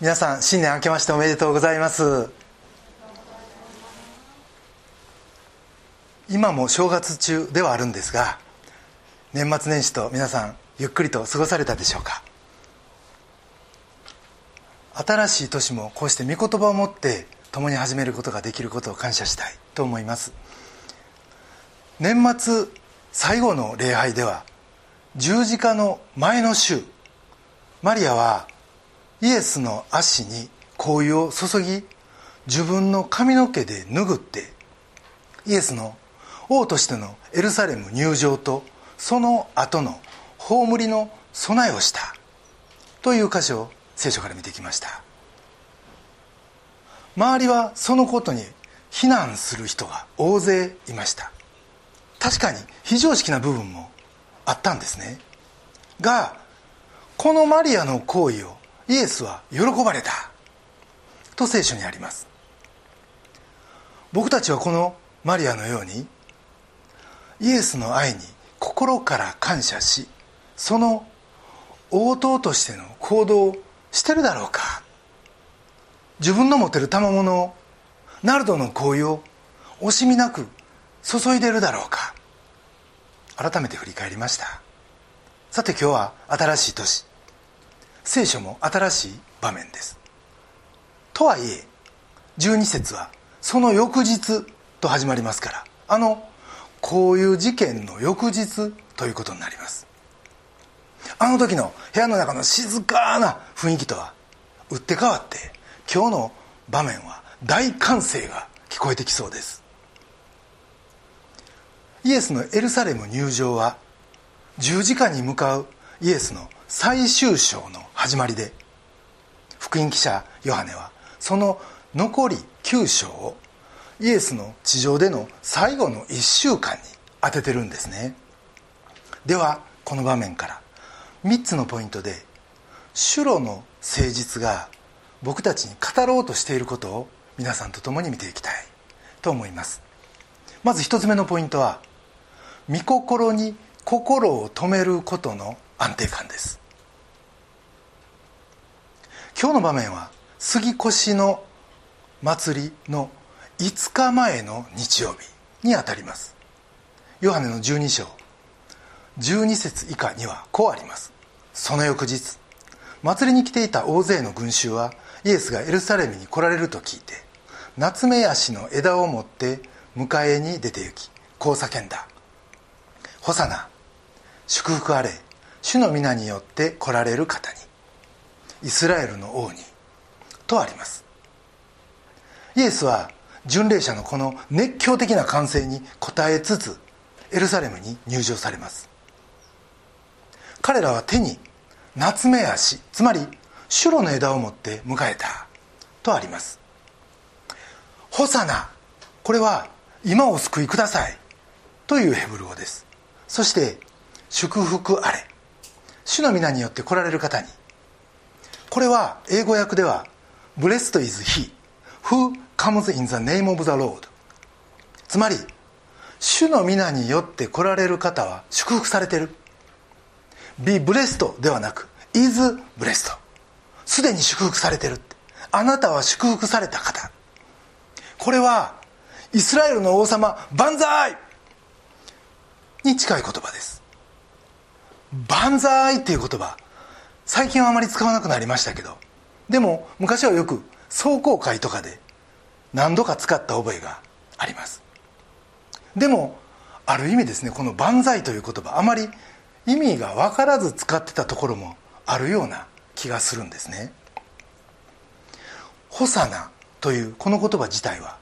皆さん新年明けましておめでとうございます。今も正月中ではあるんですが年末年始と皆さんゆっくりと過ごされたでしょうか。新しい年もこうして御言葉を持って共に始めることができることを感謝したいと思います。年末最後の礼拝では十字架の前の週マリアはイエスの足に香油を注ぎ自分の髪の毛で拭ってイエスの王としてのエルサレム入場とその後の葬りの備えをしたという箇所を聖書から見てきました。周りはそのことに非難する人が大勢いました。確かに非常識な部分もあったんですね。がこのマリアの行為をイエスは喜ばれた。と聖書にあります。僕たちはこのマリアのようにイエスの愛に心から感謝しその応答としての行動をしてるだろうか。自分の持てる賜物をナルドの行為を惜しみなく注いでるだろうか。改めて振り返りました。さて今日は新しい年。聖書も新しい場面です。とはいえ12節はその翌日と始まりますからあのこういう事件の翌日ということになります。あの時の部屋の中の静かな雰囲気とは打って変わって今日の場面は大歓声が聞こえてきそうです。イエスのエルサレム入場は十字架に向かうイエスの最終章の始まりで福音記者ヨハネはその残り9章をイエスの地上での最後の1週間に当ててるんですね。ではこの場面から3つのポイントで主路の誠実が僕たちに語ろうとしていることを皆さんと共に見ていきたいと思います。まず1つ目のポイントは御心に心を止めることの安定感です。今日の場面は杉越の祭りの5日前の日曜日にあたります。ヨハネの12章12節以下にはこうあります。その翌日祭りに来ていた大勢の群衆はイエスがエルサレムに来られると聞いて夏目足の枝を持って迎えに出て行きこう叫んだ「ホサナ祝福あれ。主の皆によって来られる方に。イスラエルの王にとあります。イエスは巡礼者のこの熱狂的な歓声に応えつつエルサレムに入場されます。彼らは手に夏目足つまりシュロの枝を持って迎えたとあります。ホサナこれは今お救いくださいというヘブル語です。そして祝福あれ。主の皆によって来られる方にこれは英語訳では Blessed is he who comes in the name of the Lord. つまり主の皆によって来られる方は祝福されてる。be blessed ではなく is blessed すでに祝福されてるあなたは祝福された方。これはイスラエルの王様万歳!に近い言葉です。万歳っていう言葉。最近はあまり使わなくなりましたけどでも昔はよく壮行会とかで何度か使った覚えがあります。でもある意味ですねこの「万歳」という言葉あまり意味が分からず使ってたところもあるような気がするんですね「ホサナ」というこの言葉自体は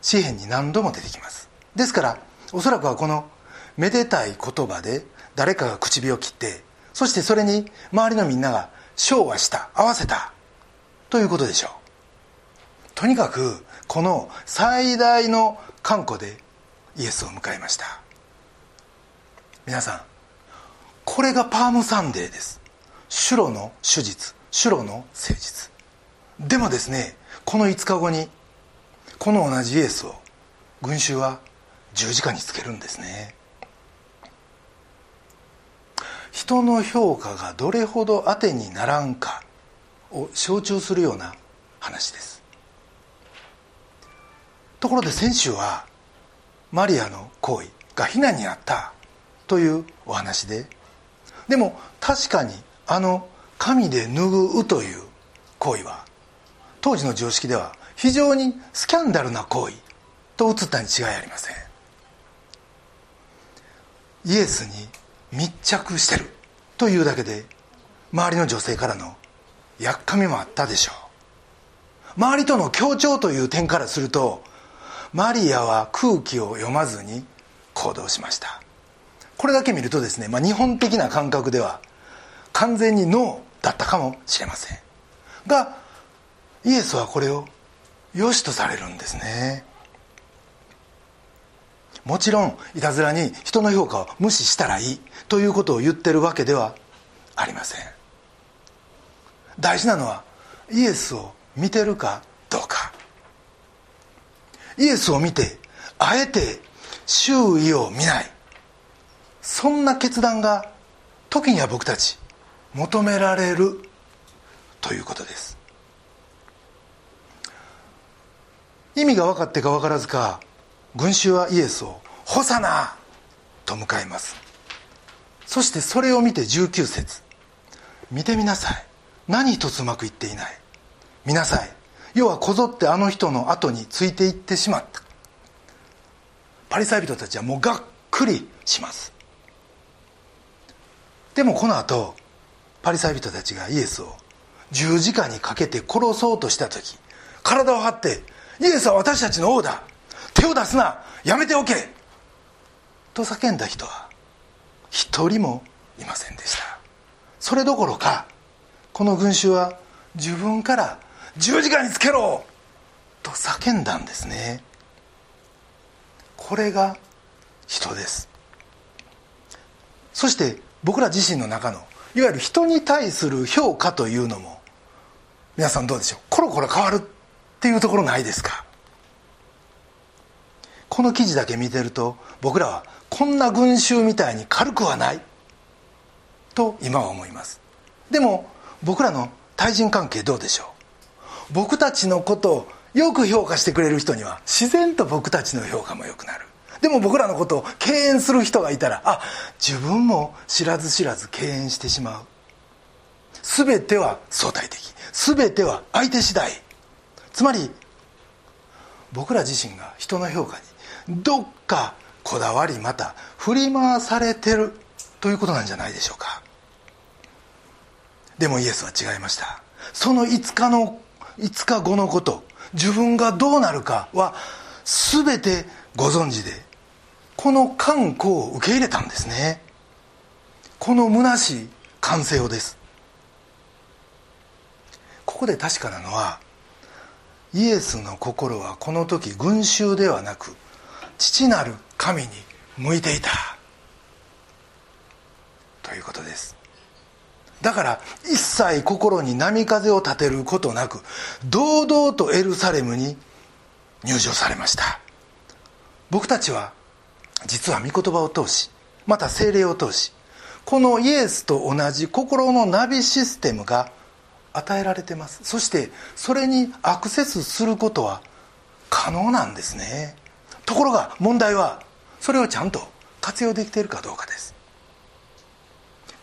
詩篇に何度も出てきます。ですからおそらくはこのめでたい言葉で誰かが唇を切ってそしてそれに周りのみんなが唱和した合わせたということでしょう。とにかくこの最大の観光でイエスを迎えました。皆さんこれがパームサンデーです。シュロの手術シュロの誠実でもですねこの5日後にこの同じイエスを群衆は十字架につけるんですね。人の評価がどれほど当てにならんかを象徴するような話です。ところで先週はマリアの行為が非難にあったというお話ででも確かにあの神で拭うという行為は当時の常識では非常にスキャンダルな行為と映ったに違いありません。イエスに密着してるというだけで周りの女性からのやっかみもあったでしょう。周りとの協調という点からするとマリアは空気を読まずに行動しました。これだけ見るとですね、まあ、日本的な感覚では完全にノーだったかもしれません。がイエスはこれを良しとされるんですね。もちろんいたずらに人の評価を無視したらいいということを言ってるわけではありません。大事なのはイエスを見てるかどうか。イエスを見てあえて周囲を見ない。そんな決断が時には僕たち求められるということです。意味が分かってか分からずか群衆はイエスを「ホサナ!」と迎えます。そしてそれを見て19節見てみなさい。何一つうまくいっていない。見なさい。要はこぞってあの人の後についていってしまった。パリサイ人たちはもうがっくりします。でもこの後パリサイ人たちがイエスを十字架にかけて殺そうとした時体を張って「イエスは私たちの王だ。手を出すな。やめておけ!」と叫んだ人は一人もいませんでした。それどころかこの群衆は自分から十字架につけろ。と叫んだんですね。これが人です。そして僕ら自身の中のいわゆる人に対する評価というのも皆さんどうでしょう。コロコロ変わるっていうところないですか。この記事だけ見てると僕らはこんな群衆みたいに軽くはないと今は思います。でも僕らの対人関係どうでしょう？僕たちのことをよく評価してくれる人には自然と僕たちの評価も良くなる。でも僕らのことを敬遠する人がいたらあ自分も知らず知らず敬遠してしまう。全ては相対的。全ては相手次第。つまり僕ら自身が人の評価にどっかこだわりまた振り回されてるということなんじゃないでしょうか。でもイエスは違いました。その5日の5日後のこと自分がどうなるかは全てご存知でこの観光を受け入れたんですね。この虚しい完成をです。ここで確かなのはイエスの心はこの時群衆ではなく父なる神に向いていた。ということです。だから一切心に波風を立てることなく堂々とエルサレムに入場されました。僕たちは実は御言葉を通しまた精霊を通しこのイエスと同じ心のナビシステムが与えられてます。そしてそれにアクセスすることは可能なんですね。ところが問題はそれをちゃんと活用できているかどうかです。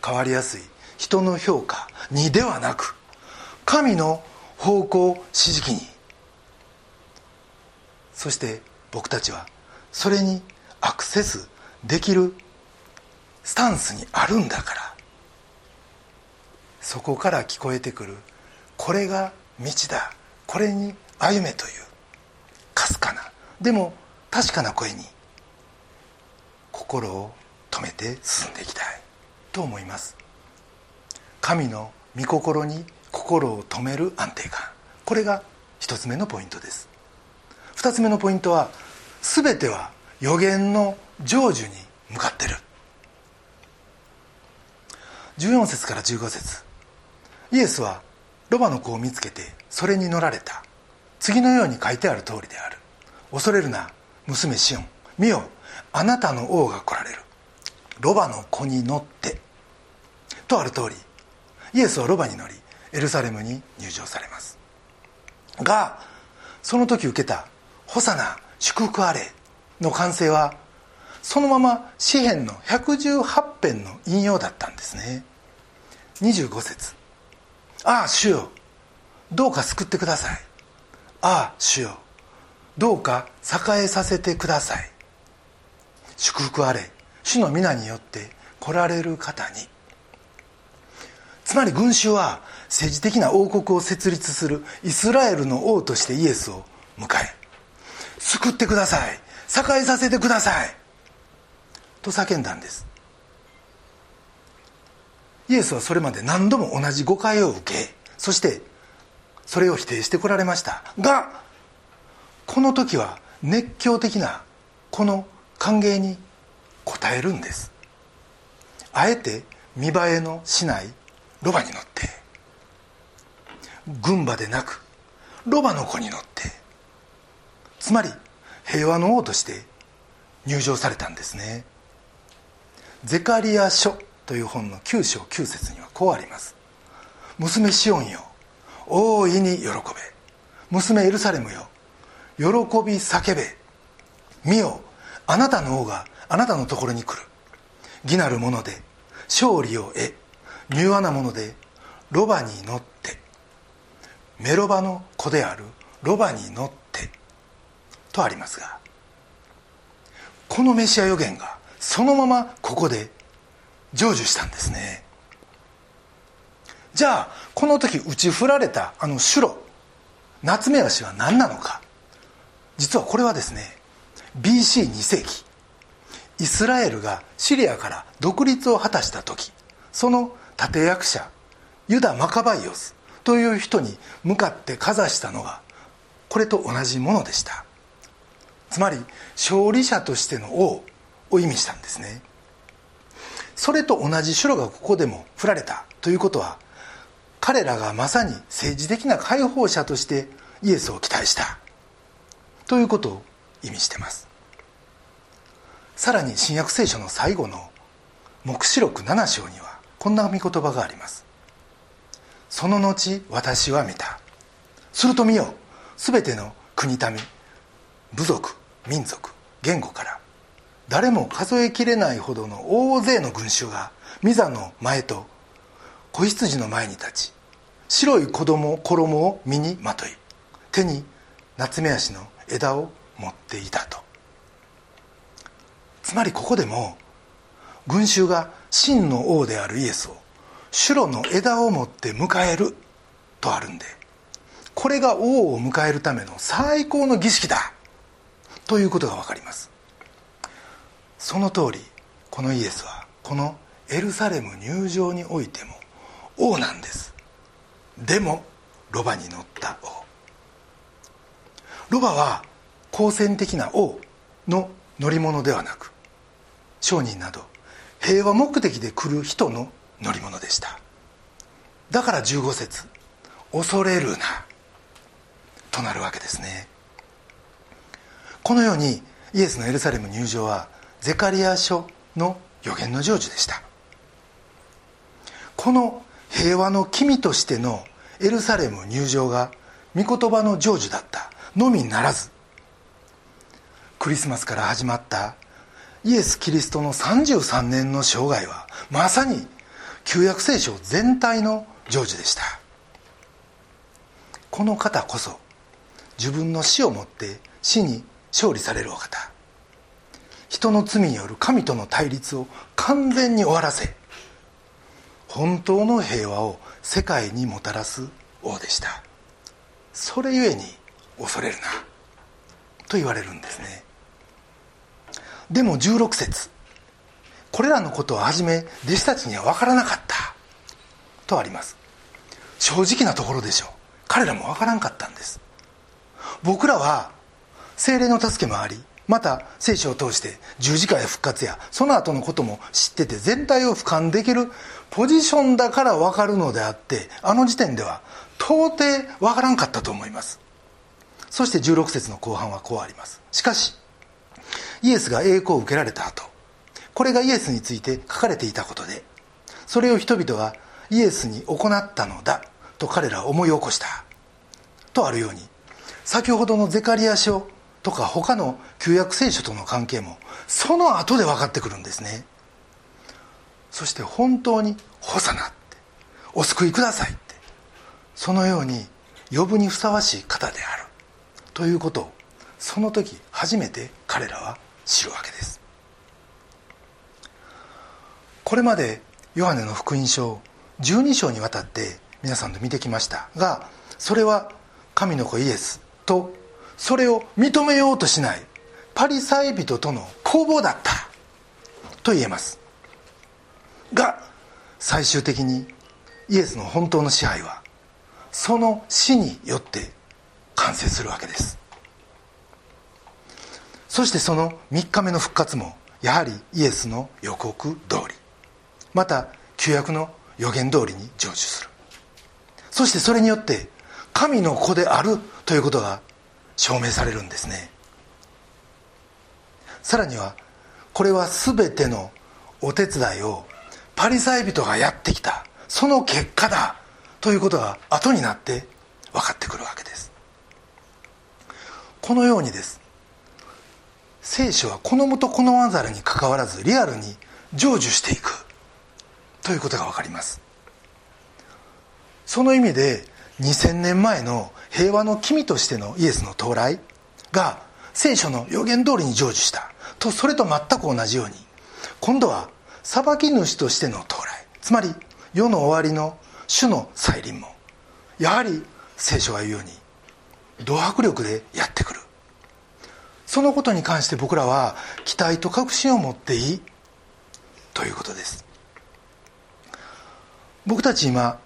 変わりやすい人の評価にではなく神の方向指示器に。そして僕たちはそれにアクセスできるスタンスにあるんだから。そこから聞こえてくるこれが道だ。これに歩めというかすかな。でも確かな声に心を止めて進んでいきたいと思います。神の御心に心を止める安定感。これが一つ目のポイントです。二つ目のポイントは全ては予言の成就に向かってる。14節から15節。イエスはロバの子を見つけてそれに乗られた。次のように書いてある通りである。恐れるな。娘シオン。見よ。あなたの王が来られる。ロバの子に乗って。とある通り。イエスはロバに乗りエルサレムに入場されます。がその時受けた「ホサナ祝福あれ」の完成はそのまま詩篇の118編の引用だったんですね。25節。ああ主よ。どうか救ってください。ああ主よ。どうか栄えさせてください。祝福あれ。主の皆によって来られる方に。つまり群衆は政治的な王国を設立するイスラエルの王としてイエスを迎え救ってください。栄えさせてください。と叫んだんです。イエスはそれまで何度も同じ誤解を受けそしてそれを否定してこられました。がこの時は熱狂的なこの歓迎に応えるんです。あえて見栄えのしないロバに乗って軍馬でなくロバの子に乗ってつまり平和の王として入場されたんですね。ゼカリア書という本の9章9節にはこうあります娘シオンよ大いに喜べ。娘エルサレムよ喜び叫べ。見よあなたの王があなたのところに来る。義なるもので勝利を得柔和なものでロバに乗って。メロバの子であるロバに乗って。とありますがこのメシア予言がそのままここで成就したんですね。じゃあこの時打ち振られたあのシュロ夏目足は何なのか。実はこれはですね BC2 世紀イスラエルがシリアから独立を果たした時その立役者ユダ・マカバイオスという人に向かってかざしたのがこれと同じものでした。つまり勝利者としての王を意味したんですね。それと同じ城がここでも振られたということは彼らがまさに政治的な解放者としてイエスを期待した。ということを意味してます。さらに新約聖書の最後の黙示録7章にはこんな見言葉があります。その後私は見た。すると見よ全ての国民部族民族言語から誰も数えきれないほどの大勢の群衆が御座の前と子羊の前に立ち白い子供衣を身にまとい手に夏目足の枝を持っていたと。つまりここでも群衆が真の王であるイエスをシュロの枝を持って迎えるとあるんでこれが王を迎えるための最高の儀式だということが分かります。その通りこのイエスはこのエルサレム入場においても王なんです。でもロバに乗った王。ロバは好戦的な王の乗り物ではなく商人など平和目的で来る人の乗り物でした。だから15節恐れるな」となるわけですね。このようにイエスのエルサレム入場はゼカリア書の予言の成就でした。この平和の君としてのエルサレム入場が御言葉の成就だった。のみならずクリスマスから始まったイエス・キリストの33年の生涯はまさに旧約聖書全体の成就でした。この方こそ自分の死をもって死に勝利されるお方。人の罪による神との対立を完全に終わらせ本当の平和を世界にもたらす王でした。それゆえに恐れるな。と言われるんですね。でも16節。これらのことをはじめ弟子たちには分からなかった。とあります。正直なところでしょう。彼らも分からんかったんです。僕らは精霊の助けもありまた聖書を通して十字架や復活やその後のことも知ってて全体を俯瞰できるポジションだから分かるのであってあの時点では到底分からんかったと思います。そして16節の後半はこうあります。しかしイエスが栄光を受けられた後これがイエスについて書かれていたことでそれを人々がイエスに行ったのだと彼らは思い起こしたとあるように先ほどのゼカリア書とか他の旧約聖書との関係もその後で分かってくるんですね。そして本当に「ホサナ」って「お救いください」ってそのように呼ぶにふさわしい方である。ということをその時初めて彼らは知るわけです。これまでヨハネの福音書12章にわたって皆さんと見てきました。がそれは神の子イエスとそれを認めようとしないパリサイ人との攻防だったと言えます。が最終的にイエスの本当の支配はその死によって完成するわけです。そしてその3日目の復活もやはりイエスの予告通り。また旧約の予言通りに成就する。そしてそれによって神の子であるということが証明されるんですね。さらにはこれは全てのお手伝いをパリサイ人がやってきた。その結果だということが後になって分かってくるわけです。このようにです。聖書は好むと好まざるにかかわらずリアルに成就していく。ということが分かります。その意味で2000年前の平和の君としてのイエスの到来が聖書の予言通りに成就した。とそれと全く同じように今度は裁き主としての到来。つまり世の終わりの主の再臨もやはり聖書が言うように同迫力でやってくる。そのことに関して僕らは期待と確信を持っていい。ということです。僕たち今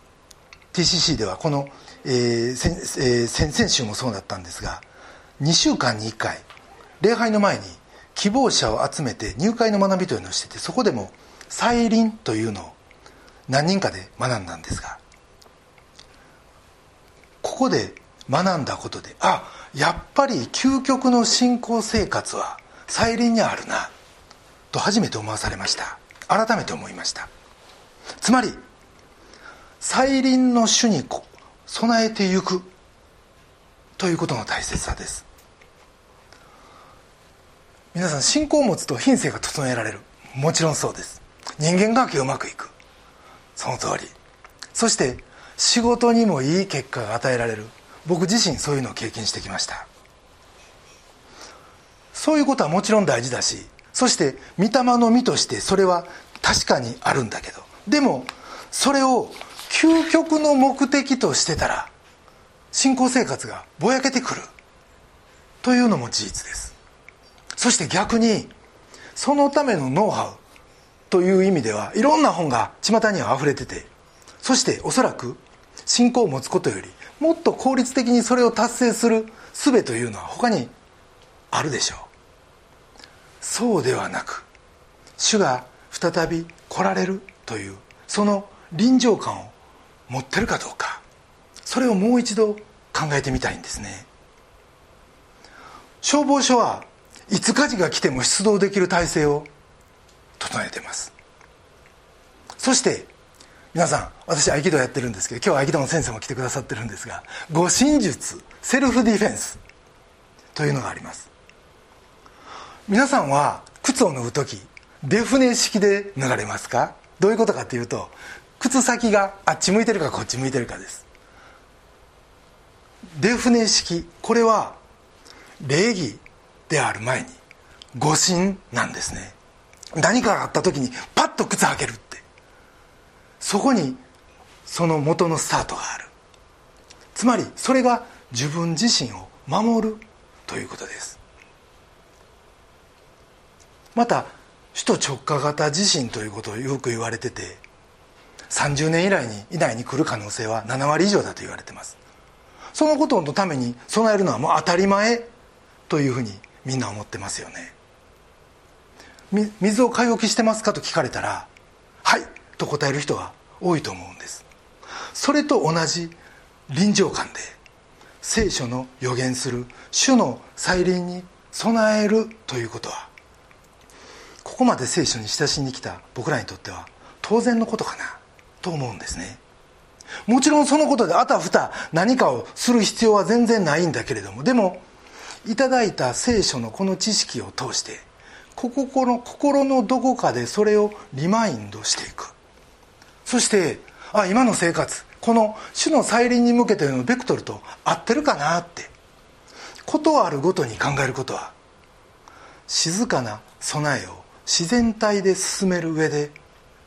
TCC ではこの、えー先えー、先々週もそうだったんですが2週間に1回礼拝の前に希望者を集めて入会の学びというのをしててそこでも再臨というのを何人かで学んだんですがここで学んだことであやっぱり究極の信仰生活は再臨にあるなと初めて思わされました。改めて思いました。つまり再臨の主に備えてゆくということの大切さです。皆さん信仰を持つと品性が整えられる。もちろんそうです。人間関係うまくいく。その通り。そして仕事にもいい結果が与えられる。僕自身そういうのを経験してきました。そういうことはもちろん大事だしそして御霊の実としてそれは確かにあるんだけどでもそれを究極の目的としてたら信仰生活がぼやけてくる。というのも事実です。そして逆にそのためのノウハウという意味ではいろんな本が巷には溢れててそしておそらく信仰を持つことよりもっと効率的にそれを達成する術というのは他にあるでしょう。そうではなく主が再び来られるというその臨場感を持ってるかどうか。それをもう一度考えてみたいんですね。消防署はいつ火事が来ても出動できる体制を整えてます。そして皆さん私合気道やってるんですけど今日合気道の先生も来てくださってるんですが護身術セルフディフェンスというのがあります。皆さんは靴を脱ぐ時デフネ式で脱がれますか？どういうことかっていうと靴先があっち向いてるかこっち向いてるかです。デフネ式これは礼儀である前に護身なんですね。何かがあった時にパッと靴履ける。そこにその元のスタートがある。つまりそれが自分自身を守るということです。また首都直下型地震ということをよく言われてて30年以内に以内に来る可能性は7割以上だと言われてます。そのことのために備えるのはもう当たり前というふうにみんな思ってますよね。水を買い置きしてますかと聞かれたら「」と答える人は多いと思うんです。それと同じ臨場感で聖書の予言する主の再臨に備えるということはここまで聖書に親しんできた僕らにとっては当然のことかなと思うんですね。もちろんそのことであたふた何かをする必要は全然ないんだけれどもでもいただいた聖書のこの知識を通して心心のどこかでそれをリマインドしていく。そしてあ今の生活この主の再臨に向けてのベクトルと合ってるかなって。ことあるごとに考えることは静かな備えを自然体で進める上で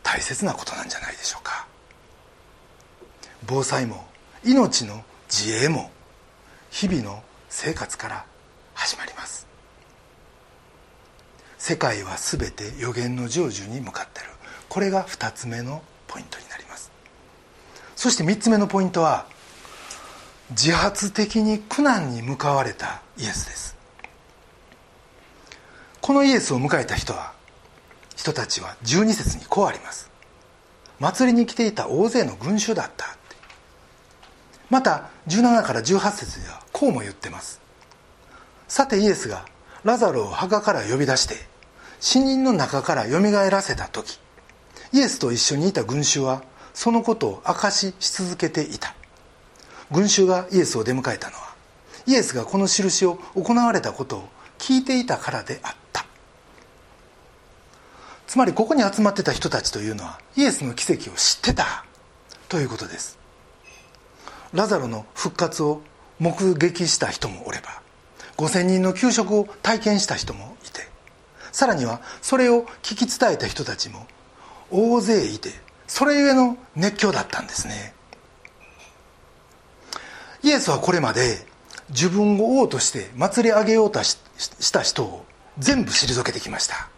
大切なことなんじゃないでしょうか。防災も命の自衛も日々の生活から始まります。世界は全て予言の成就に向かっている。これが2つ目のポイントになります。そして3つ目のポイントは自発的に苦難に向かわれたイエスです。このイエスを迎えた人は人たちは12節にこうあります。祭りに来ていた大勢の群衆だった。また17から18節ではこうも言ってます。さてイエスがラザロを墓から呼び出して死人の中からよみがえらせた時イエスと一緒にいた群衆はそのことを証しし続けていた。群衆がイエスを出迎えたのはイエスがこの印を行われたことを聞いていたからであった。つまりここに集まってた人たちというのはイエスの奇跡を知ってた。ということです。ラザロの復活を目撃した人もおれば5000人の給食を体験した人もいてさらにはそれを聞き伝えた人たちも大勢いてそれゆえの熱狂だったんですね。イエスはこれまで自分を王として祭り上げようとした人を全部退けてきました。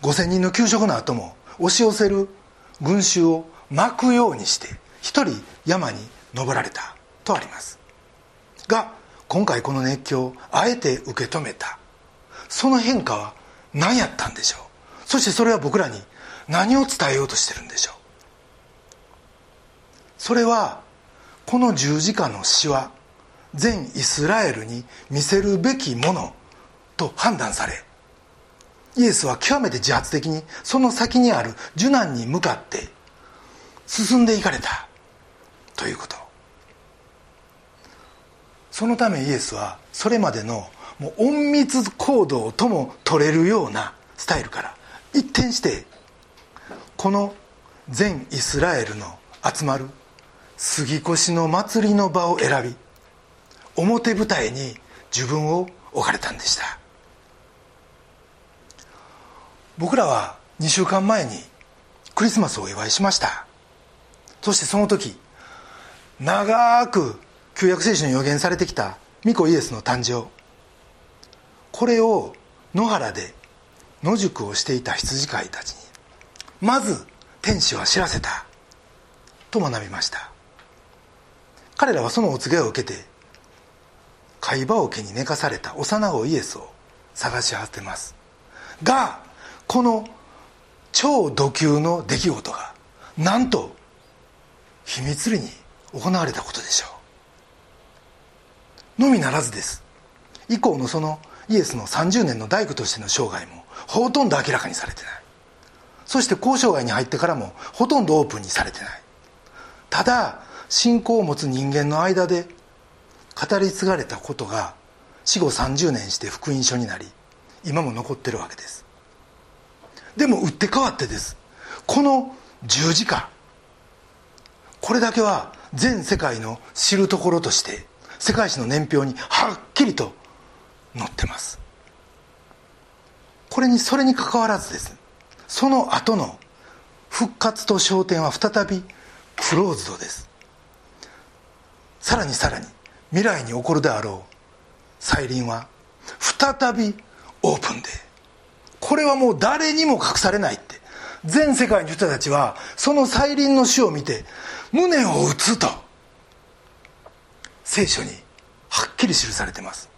5000人の給食の後も押し寄せる群衆を巻くようにして一人山に登られたとあります。が今回この熱狂をあえて受け止めた。その変化は何やったんでしょう。そしてそれは僕らに何を伝えようとしてるんでしょう？それはこの十字架の死は全イスラエルに見せるべきものと判断されイエスは極めて自発的にその先にある受難に向かって進んでいかれたということ。そのためイエスはそれまでのもう隠密行動とも取れるようなスタイルから一転してこの全イスラエルの集まる杉越の祭りの場を選び表舞台に自分を置かれたんでした。僕らは2週間前にクリスマスをお祝いしました。そしてその時長く旧約聖書に予言されてきた御子イエスの誕生。これを野原で野宿をしていた羊飼いたちにまず天使は知らせた。と学びました。彼らはそのお告げを受けて貝羽桶に寝かされた幼子イエスを探し当てます。がこの超度級の出来事がなんと秘密裏に行われたことでしょう。のみならずです。以降のそのイエスの30年の大工としての生涯もほとんど明らかにされてない。そして交渉外に入ってからもほとんどオープンにされてない。ただ信仰を持つ人間の間で語り継がれたことが死後30年して福音書になり今も残ってるわけです。でも打って変わってです。この十字架これだけは全世界の知るところとして世界史の年表にはっきりと載ってます。これにそれにかかわらずです。その後の復活と昇天は再びクローズドです。さらにさらに未来に起こるであろう再臨は再びオープンで。これはもう誰にも隠されないって。全世界の人たちはその再臨の死を見て胸を打つと聖書にはっきり記されてます。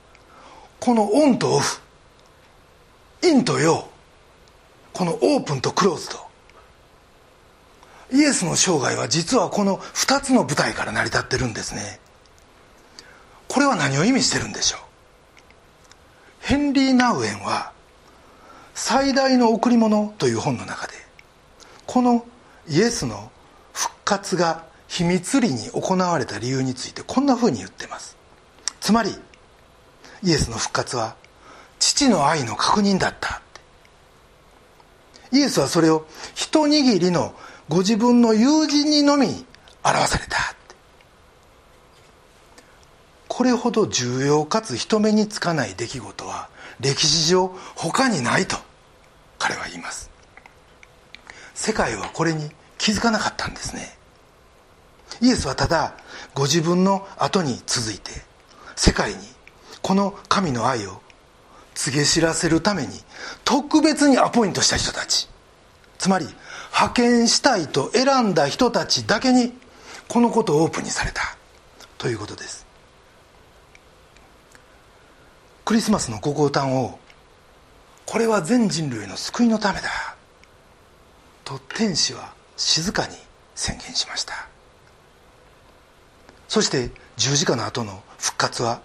このオンとオフ陰と陽このオープンとクローズドイエスの生涯は実はこの2つの舞台から成り立ってるんですね。これは何を意味してるんでしょう？ヘンリー・ナウエンは「最大の贈り物」という本の中でこのイエスの復活が秘密裏に行われた理由についてこんなふうに言ってます。つまりイエスの復活は父の愛の確認だった。イエスはそれを一握りのご自分の友人にのみ表された。これほど重要かつ人目につかない出来事は歴史上他にないと彼は言います。世界はこれに気づかなかったんですね。イエスはただご自分の後に続いて世界にこの神の愛を告げ知らせるために特別にアポイントした人たち。つまり派遣したいと選んだ人たちだけにこのことをオープンにされた。ということです。クリスマスのご降誕をこれは全人類の救いのためだ。と天使は静かに宣言しました。そして十字架の後の復活は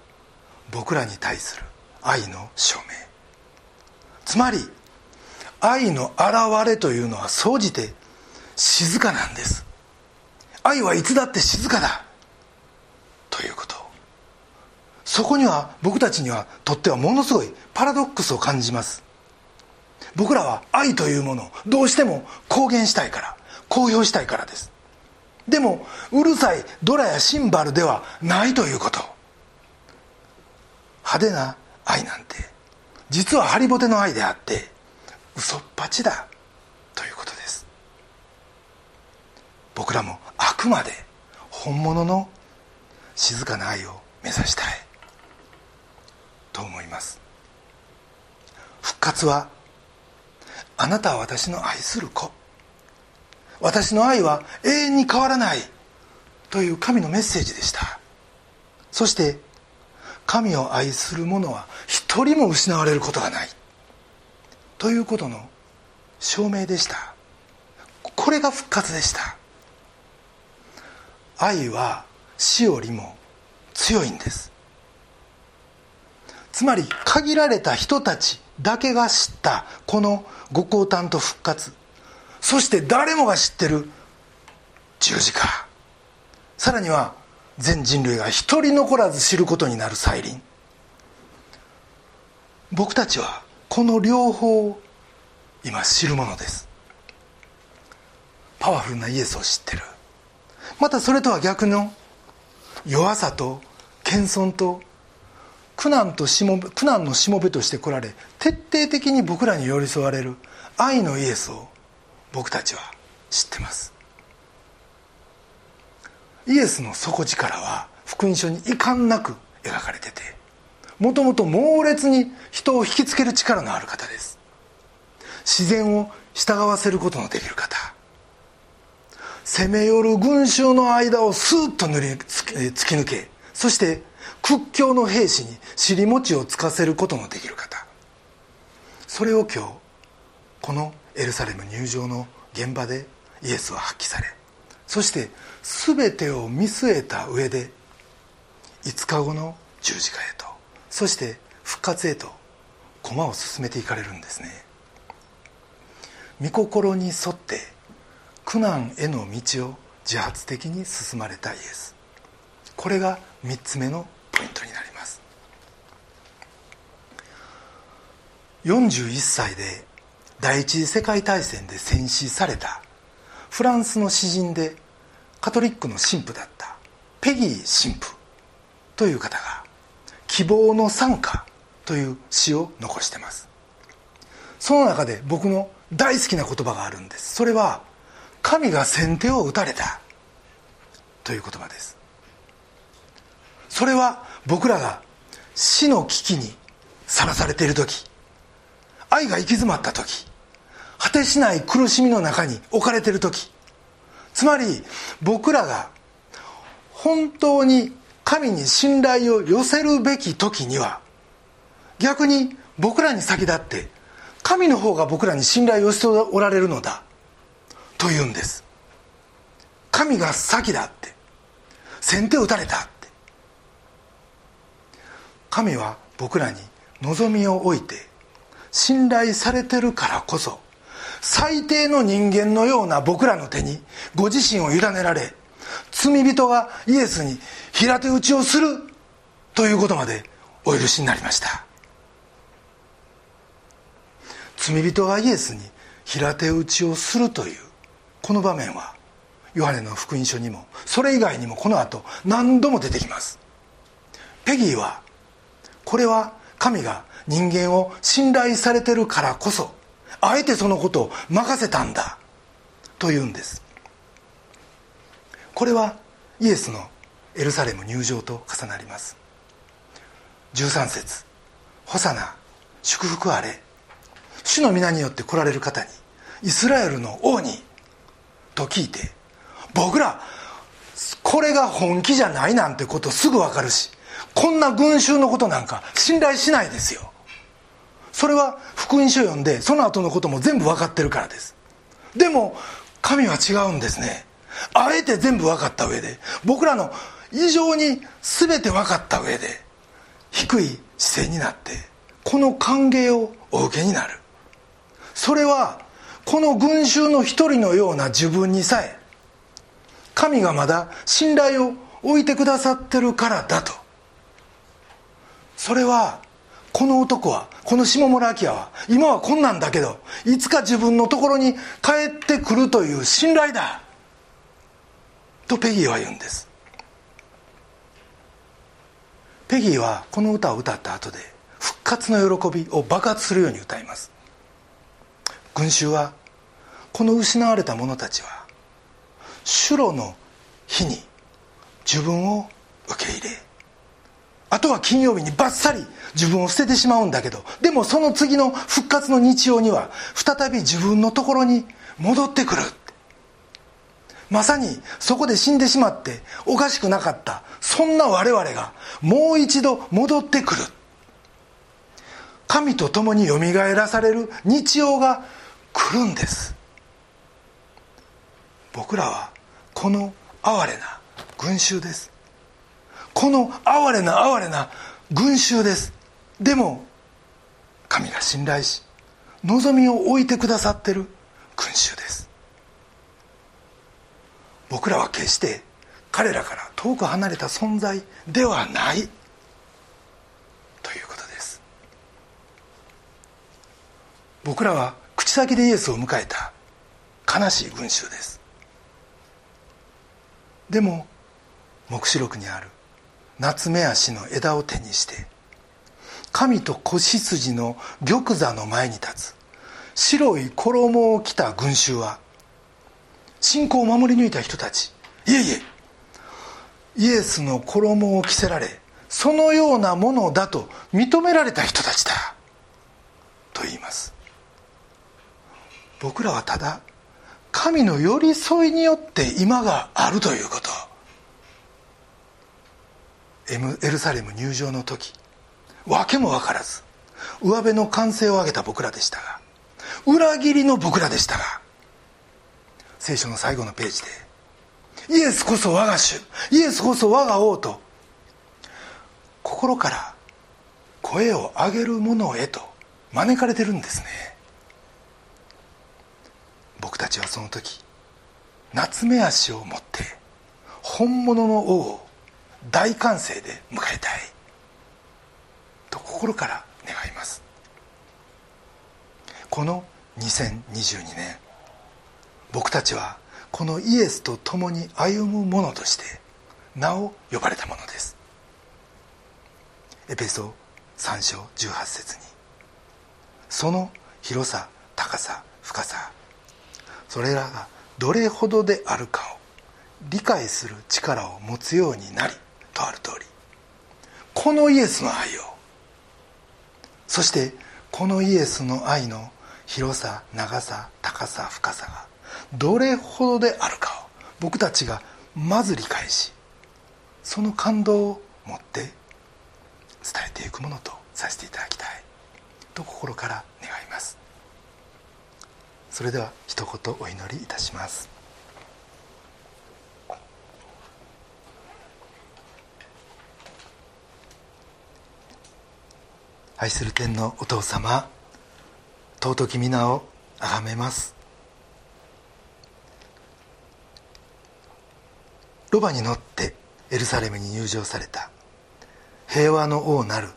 僕らに対する愛の証明。つまり愛の現れというのは総じて静かなんです。愛はいつだって静かだ。ということ。そこには僕たちにはとってはものすごいパラドックスを感じます。僕らは愛というものをどうしても公言したいから公表したいからです。でもうるさいドラやシンバルではないということ。派手な愛なんて。実はハリボテの愛であって嘘っぱちだということです。僕らもあくまで本物の静かな愛を目指したいと思います。復活はあなたは私の愛する子。私の愛は永遠に変わらないという神のメッセージでした。そして神を愛する者は一人も失われることがない。ということの証明でした。これが復活でした。愛は死よりも強いんです。つまり限られた人たちだけが知ったこのご降誕と復活。そして誰もが知ってる十字架。さらには全人類が一人残らず知ることになる再臨僕たちはこの両方を今知るものです。パワフルなイエスを知ってる。またそれとは逆の弱さと謙遜と苦難としも苦難のしもべとして来られ徹底的に僕らに寄り添われる愛のイエスを僕たちは知ってます。イエスの底力は福音書に遺憾なく描かれててもともと猛烈に人を引きつける力のある方です。自然を従わせることのできる方。攻め寄る群衆の間をスーッと塗り突き抜けそして屈強の兵士に尻餅をつかせることのできる方。それを今日このエルサレム入場の現場でイエスは発揮されそして全てを見据えた上で5日後の十字架へとそして復活へと駒を進めていかれるんですね。御心に沿って苦難への道を自発的に進まれたイエス。これが3つ目のポイントになります。41歳で第一次世界大戦で戦死されたフランスの詩人でカトリックの神父だったペギー神父という方が「希望の賛歌」という詩を残してます。その中で僕の大好きな言葉があるんです。それは「神が先手を打たれた」という言葉です。それは僕らが死の危機にさらされている時愛が行き詰まった時果てしない苦しみの中に置かれている時つまり僕らが本当に神に信頼を寄せるべき時には逆に僕らに先立って神の方が僕らに信頼を寄せておられるのだというんです。神が先だって。先手を打たれたって。神は僕らに望みを置いて信頼されてるからこそ最低の人間のような僕らの手にご自身を委ねられ罪人がイエスに平手打ちをするということまでお許しになりました。罪人がイエスに平手打ちをするというこの場面はヨハネの福音書にもそれ以外にもこの後何度も出てきます。ペギーはこれは神が人間を信頼されてるからこそあえてそのことを任せたんだ。というんです。これはイエスのエルサレム入場と重なります。13節。ホサナ祝福あれ。主の皆によって来られる方にイスラエルの王にと聞いて僕らこれが本気じゃないなんてことすぐ分かるしこんな群衆のことなんか信頼しないですよ。それは福音書読んでその後のことも全部分かってるからです。でも神は違うんですね。あえて全部分かった上で。僕らの異常に全て分かった上で低い姿勢になってこの歓迎をお受けになる。それはこの群衆の一人のような自分にさえ神がまだ信頼を置いてくださってるからだと。それはこの男はこの下村明は今はこんなんだけどいつか自分のところに帰ってくるという信頼だとペギーは言うんです。ペギーはこの歌を歌った後で復活の喜びを爆発するように歌います。群衆はこの失われた者たちは主路の日に自分を受け入れあとは金曜日にバッサリ自分を捨ててしまうんだけど。でもその次の復活の日曜には再び自分のところに戻ってくるまさにそこで死んでしまっておかしくなかったそんな我々がもう一度戻ってくる。神と共によみがえらされる日曜が来るんです。僕らはこの哀れな群衆です。この哀れな哀れな群衆です。でも神が信頼し望みを置いてくださってる群衆です。僕らは決して彼らから遠く離れた存在ではない。ということです。僕らは口先でイエスを迎えた悲しい群衆です。でも黙示録にある夏目足の枝を手にして神と子羊の玉座の前に立つ白い衣を着た群衆は信仰を守り抜いた人たちいえいえイエスの衣を着せられそのようなものだと認められた人たちだと言います。僕らはただ神の寄り添いによって今があるということ。エルサレム入場の時訳も分からず上辺の歓声を上げた僕らでしたが裏切りの僕らでしたが聖書の最後のページでイエスこそ我が主イエスこそ我が王と心から声を上げる者へと招かれてるんですね。僕たちはその時夏目足を持って本物の王を大歓声で迎えたい。と心から願います。この2022年僕たちはこのイエスと共に歩む者として名を呼ばれたものです。エペソ3章18節にその広さ高さ深さそれらがどれほどであるかを理解する力を持つようになりとある通り。このイエスの愛を。そしてこのイエスの愛の広さ長さ高さ深さがどれほどであるかを僕たちがまず理解しその感動を持って伝えていくものとさせていただきたい。と心から願います。それでは一言お祈りいたします。愛する天のお父様尊き皆を崇めます。ロバに乗ってエルサレムに入場された。平和の王なる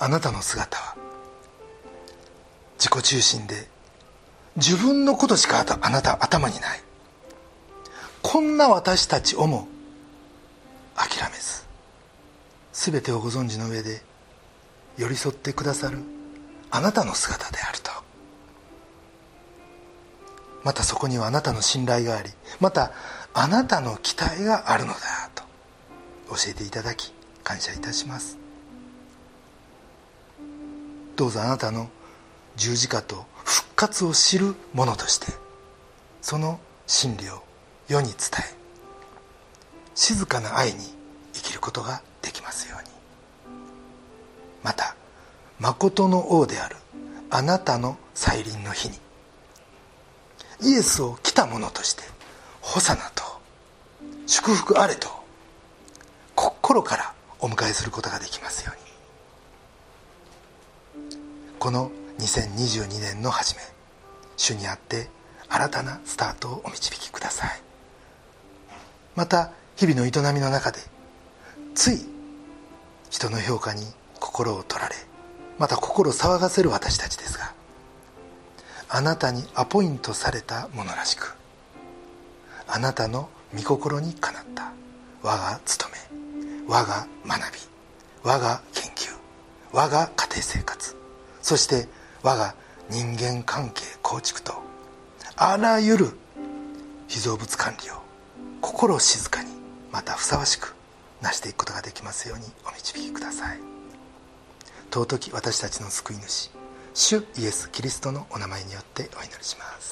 あなたの姿は自己中心で自分のことしかあなた頭にない。こんな私たちをも諦めず全てをご存知の上で寄り添ってくださるあなたの姿であると。またそこにはあなたの信頼がありまたあなたの期待があるのだと教えていただき感謝いたします。どうぞあなたの十字架と復活を知る者としてその真理を世に伝え静かな愛に生きることができますように。また誠の王であるあなたの再臨の日にイエスを来た者としてホサナと祝福あれと心からお迎えすることができますように。この2022年の初め主にあって新たなスタートをお導きください。また日々の営みの中でつい人の評価に心を取られまた心騒がせる私たちですがあなたにアポイントされたものらしくあなたの御心にかなった我が務め我が学び我が研究我が家庭生活そして我が人間関係構築とあらゆる被造物管理を心静かにまたふさわしく成していくことができますようにお導きください。尊き私たちの救い主主イエス・キリストのお名前によってお祈りします。